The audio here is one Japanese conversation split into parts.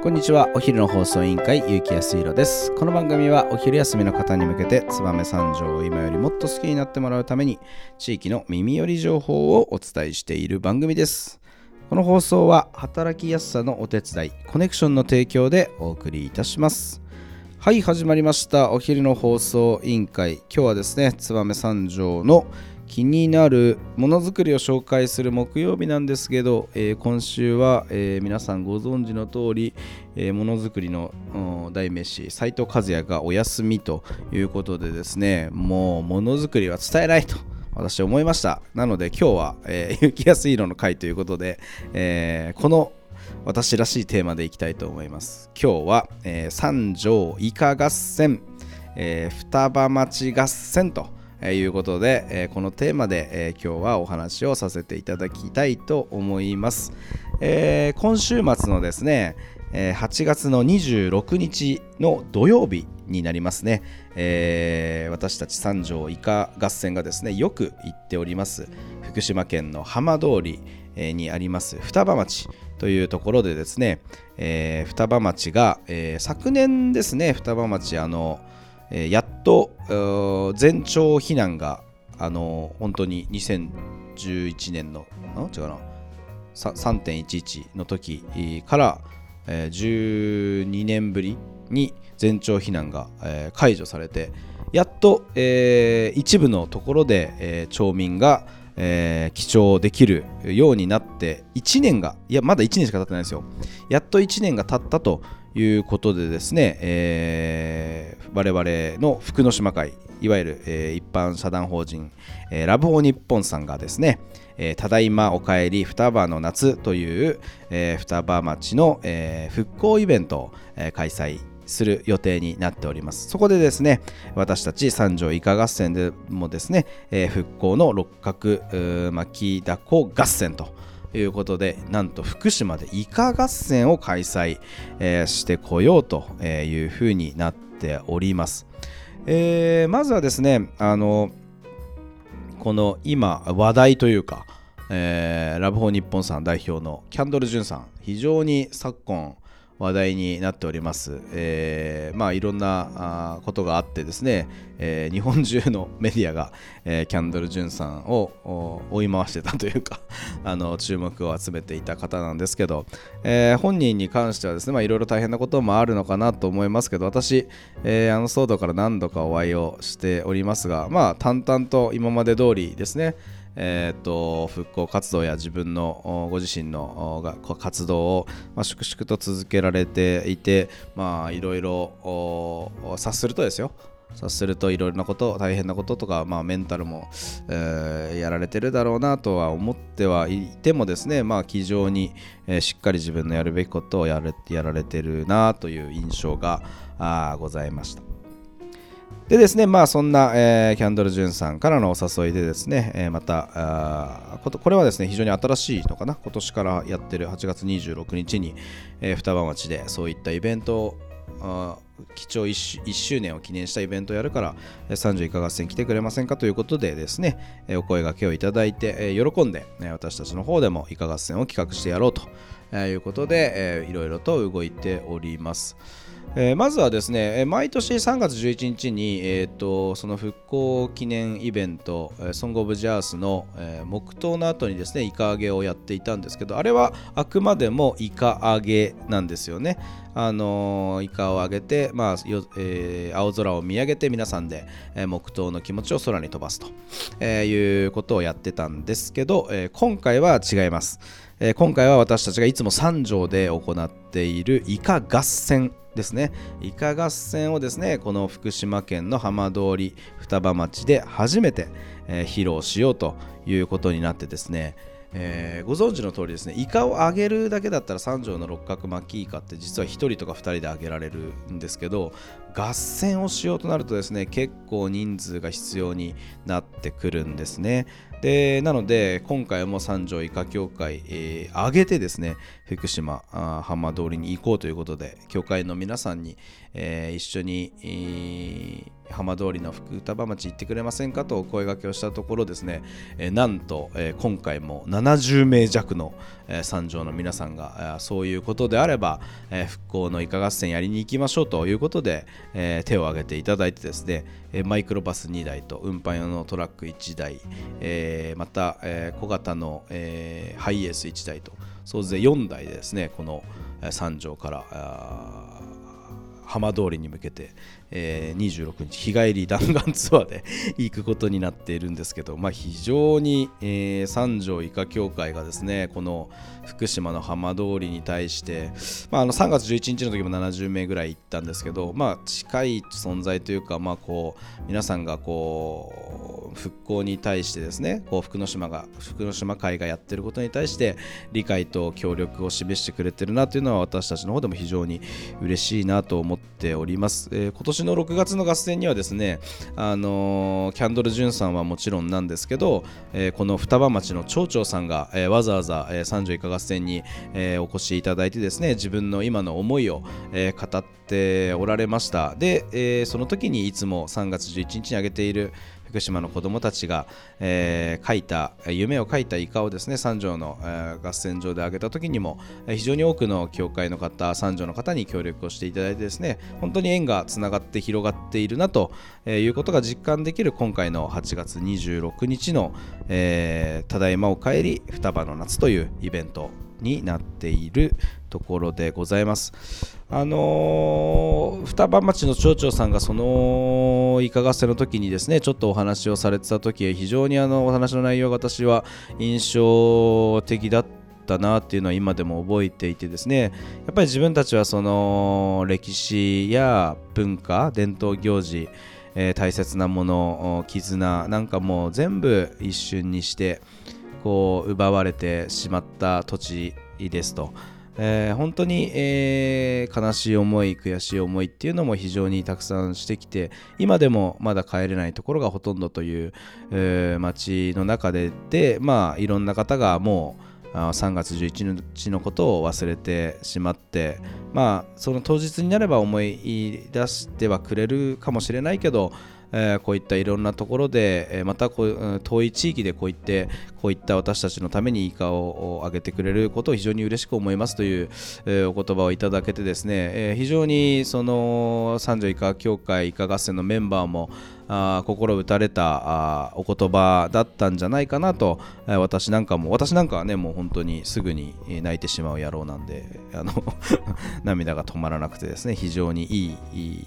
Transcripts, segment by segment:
こんにちは。お昼の放送委員会ゆうきやすいろです。この番組はお昼休みの方に向けて燕三条を今よりもっと好きになってもらうために地域の耳寄り情報をお伝えしている番組です。この放送は働きやすさのお手伝いコネクションの提供でお送りいたします。はい始まりました。お昼の放送委員会。今日はですね燕三条の気になるものづくりを紹介する木曜日なんですけど、えー、今週は、えー、皆さんご存知の通り、えー、ものづくりの代名詞斉藤和也がお休みということでですねもうものづくりは伝えないと私思いました。なので今日は、えー、雪安色の回ということで、えー、この私らしいテーマでいきたいと思います。今日は、えー、三条イカ合戦、えー、双葉町合戦とえいうことで、えこのテーマで、え今日はお話をさせていただきたいと思います。え今週末のですね、え8月の26日の土曜日になりますね、えー、私たち三条イカ合戦がですねよく行っております福島県の浜通りにあります双葉町というところでですね、えー、双葉町が、えー、昨年ですね双葉町あのえー、やっと全町避難が、あのー、本当に2011年の違うな。3.11の時から、えー、12年ぶりに全町避難が、えー、解除されてやっと、えー、一部のところで、えー、町民が、えー、できるようになって1年がいやまだ1年しか経ってないですよ。やっと1年が経ったということでですね、えー、我々の福之島会いわゆる、えー、一般社団法人、えー、ラブホー日本さんがですね、えー、ただいまおかえり双葉の夏という、えー、双葉町の、えー、復興イベントを、えー、開催する予定になっております。そこでですね、私たち三条イカ合戦でもですね、えー、復興の六角巻きだこ合戦ということでなんと福島でイカ合戦を開催、えー、してこようというふうになっております、えー、まずはですねあのこの今話題というか、えー、ラブホー日本さん代表のキャンドル・ジュンさん非常に昨今話題になっております。えー、まあいろんなことがあってですね、えー、日本中のメディアが、えー、キャンドル・ジュンさんを追い回してたというか あの注目を集めていた方なんですけど、え、本人に関してはですね、まあいろいろ大変なこともあるのかなと思いますけど、私、え、あの騒動から何度かお会いをしておりますが、まあ淡々と今まで通りですね、えーと、復興活動や自分のご自身の活動を、まあ、粛々と続けられていて、まあ、いろいろ察するとですよ察するといろいろなこと大変なこととか、まあ、メンタルも、えー、やられてるだろうなとは思ってはいてもですね、まあ、気丈に、えー、しっかり自分のやるべきことをやれやられてるなという印象があございました。でですね、まあそんな、えー、キャンドル・ジュンさんからのお誘いでですね、えー、またあこ、これはですね、非常に新しいのかな、今年からやってる8月26日に、えー、双葉町でそういったイベントを、貴重 1, 1周年を記念したイベントをやるから、30以下合戦来てくれませんかということでですね、お声がけをいただいて、喜んで、私たちの方でもイカ合戦を企画してやろうということで、いろいろと動いております。えー、まずはですね、毎年3月11日に、えーと、その復興記念イベント、ソング・オブ・ジャースの、えー、黙祷の後にですね、イカ揚げをやっていたんですけど、あれはあくまでもイカ揚げなんですよね。あのー、イカを揚げて、まあえー、青空を見上げて皆さんで、えー、黙祷の気持ちを空に飛ばすと、えいうことをやってたんですけど、え今回は違います。え今回は私たちがいつも三条で行っているイカ合戦ですね。イカ合戦をですねこの福島県の浜通り双葉町で初めて、えー、披露しようということになってですね。えー、ご存知の通りですねイカを揚げるだけだったら三条の六角巻きイカって実は1人とか2人で揚げられるんですけど合戦をしようとなるとですね結構人数が必要になってくるんですね。でなので今回も三条医科協会、えー、挙げてですね福島浜通りに行こうということで協会の皆さんに、えー、一緒に、えー浜通りの福双葉町行ってくれませんかとお声掛けをしたところですね、えー、なんと、えー、今回も70名弱の、えー、三条の皆さんが、えー、そういうことであれば、えー、復興のイカ合戦やりに行きましょうということで、えー、手を挙げていただいてですね、えー、マイクロバス2台と運搬用のトラック1台、えー、また、えー、小型の、えー、ハイエース1台と総勢4台でですねこの三条から浜通りに向けて、えー、26日日帰り弾丸ツアーで行くことになっているんですけど、まあ、非常に、えー、三条医科協会がですねこの福島の浜通りに対して、まあ、あの3月11日の時も70名ぐらい行ったんですけど、まあ、近い存在というか、まあ、こう皆さんがこう復興に対してですねこう福之島が福之島会がやってることに対して理解と協力を示してくれてるなというのは私たちの方でも非常に嬉しいなと思ってっております。えー、今年の6月の合戦にはですね、あのー、キャンドル・ジュンさんはもちろんなんですけど、えー、この双葉町の町長さんが、えー、わざわざ、えー、三条いか合戦に、えー、お越しいただいてですね自分の今の思いを、えー、語っておられましたで、えー、その時にいつも3月11日に挙げている福島の子どもたちが、えー、書いた夢を書いたイカをですね三条の、えー、合戦場で挙げた時にも、非常に多くの教会の方三条の方に協力をしていただいてですね本当に縁がつながって広がっているなということが実感できる今回の8月26日の、えー、ただいまお帰り双葉の夏というイベントになっているところでございます。あのー、双葉町の町長さんがそのイカ合戦の時にですねちょっとお話をされてた時非常にあのお話の内容が私は印象的だったなっていうのは今でも覚えていてですねやっぱり自分たちはその歴史や文化伝統行事、えー、大切なもの絆なんかもう全部一瞬にしてこう奪われてしまった土地ですと。えー、本当に、えー、悲しい思い悔しい思いっていうのも非常にたくさんしてきて今でもまだ帰れないところがほとんどという、えー、街の中ででまあいろんな方がもう3月11日のことを忘れてしまってまあその当日になれば思い出してはくれるかもしれないけどえ、こういったいろんなところで、え、またこう遠い地域でこういってこういった私たちのためにイカをあげてくれることを非常に嬉しく思いますという、え、お言葉をいただけてですね、え、非常にその三条イカ協会イカ合戦のメンバーもあ心打たれたあお言葉だったんじゃないかなと、え、私なんかも私なんかはねもう本当にすぐに泣いてしまう野郎なんであの 涙が止まらなくてですね非常にいいいい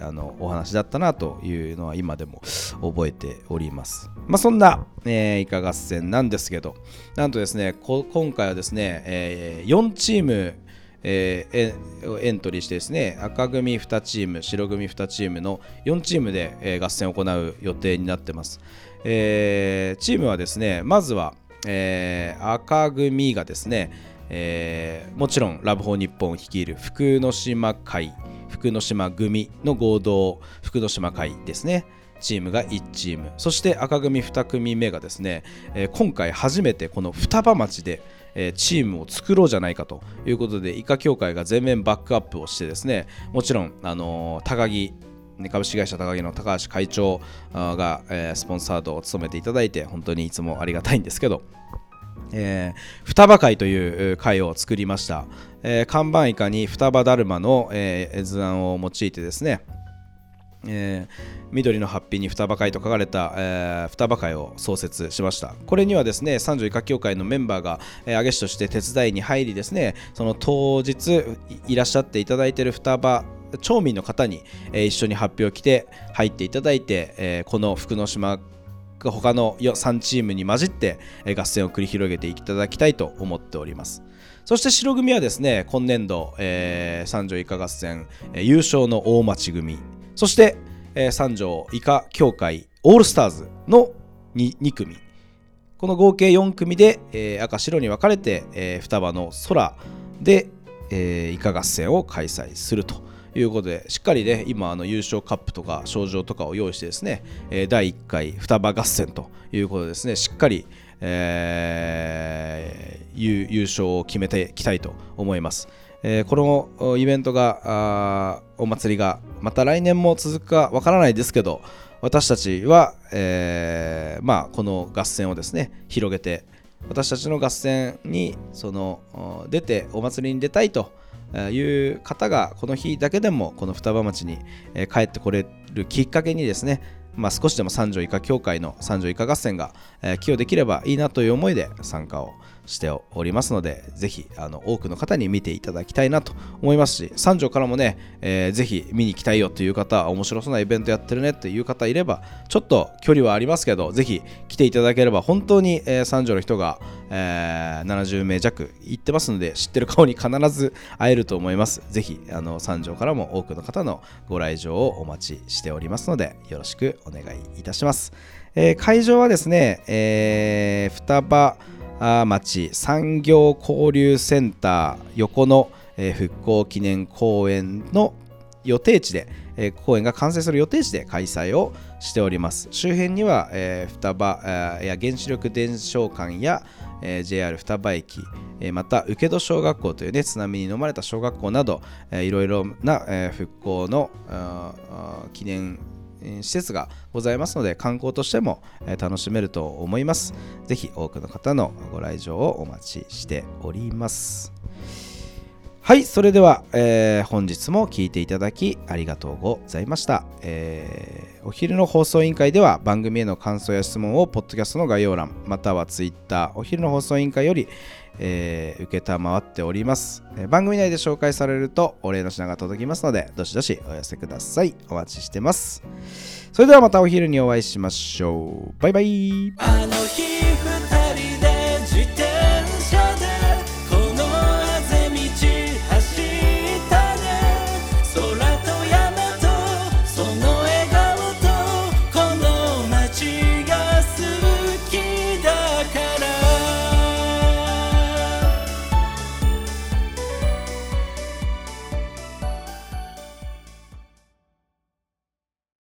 あのお話だったなというのは今でも覚えております。まあそんな、えー、イカ合戦なんですけどなんとですね今回はですね、えー、4チームえー、エントリーしてですね赤組2チーム白組2チームの4チームで、えー、合戦を行う予定になってます、えー、チームはですねまずは、えー、赤組がですね、えー、もちろんラブホー日本を率いる福之島会福之島組の合同福之島会ですね。チームが1チーム。そして赤組2組目がですね、えー、今回初めてこの双葉町でえチームを作ろうじゃないかということでイカ協会が全面バックアップをしてですねもちろん、あの高木株式会社高木の高橋会長が、え、スポンサードを務めていただいて本当にいつもありがたいんですけど、えー、双葉会という会を作りました、えー、看板以下に双葉だるまの、えー、図案を用いてですねえー、緑のハッピーに双葉会と書かれた、えー、双葉会を創設しました。これにはですね三条医科協会のメンバーが、えー、挙げ師として手伝いに入りですねその当日いらっしゃっていただいている双葉町民の方に、えー、一緒に発表を来て入っていただいて、えー、この福之島他の3チームに混じって、えー、合戦を繰り広げていただきたいと思っております。そして白組はですね今年度、えー、三条医科合戦、えー、優勝の大町組。そして、えー、三条以下協会オールスターズの 2, 2組この合計4組で、えー、赤白に分かれて、えー、双葉の空で、えー、イカ合戦を開催するということで、しっかりね、今、あの優勝カップとか賞状とかを用意してですね、えー、第1回双葉合戦ということでですね、しっかり、えー、優勝を決めていきたいと思います。えー、このイベントが、お祭りがまた来年も続くかわからないですけど、私たちは、えー、まあ、この合戦をですね、広げて、私たちの合戦にその出てお祭りに出たいという方がこの日だけでもこの双葉町に帰ってこれるきっかけにですねまあ、少しでも三条以下協会の三条以下合戦が、寄与できればいいなという思いで参加をしておりますので、ぜひあの多くの方に見ていただきたいなと思いますし、三条からもね、えー、ぜひ見に来たいよという方、面白そうなイベントやってるねっていう方いれば、ちょっと距離はありますけど、ぜひ来ていただければ、本当に、えー、三条の人が、えー、70名弱行ってますので、知ってる顔に必ず会えると思います。ぜひ、あの三条からも多くの方のご来場をお待ちしておりますので、よろしくお願いいたします。えー、会場はですね、えー、双葉町産業交流センター横の、復興記念公園の予定地で、え、公園が完成する予定地で開催をしております。周辺には、え、双葉、や原子力伝承館や、え、JR 双葉駅、え、また請戸小学校という、ね、津波に飲まれた小学校など、えー、いろいろな、え、復興の記念施設がございますので観光としても楽しめると思います。ぜひ多くの方のご来場をお待ちしております。はい、それでは、えー、本日も聴いていただきありがとうございました、えー、お昼の放送委員会では番組への感想や質問をポッドキャストの概要欄または Twitter お昼の放送委員会より、えー、受けたまわっております、えー、番組内で紹介されるとお礼の品が届きますのでどしどしお寄せください。お待ちしてます。それではまたお昼にお会いしましょう。バイバイ。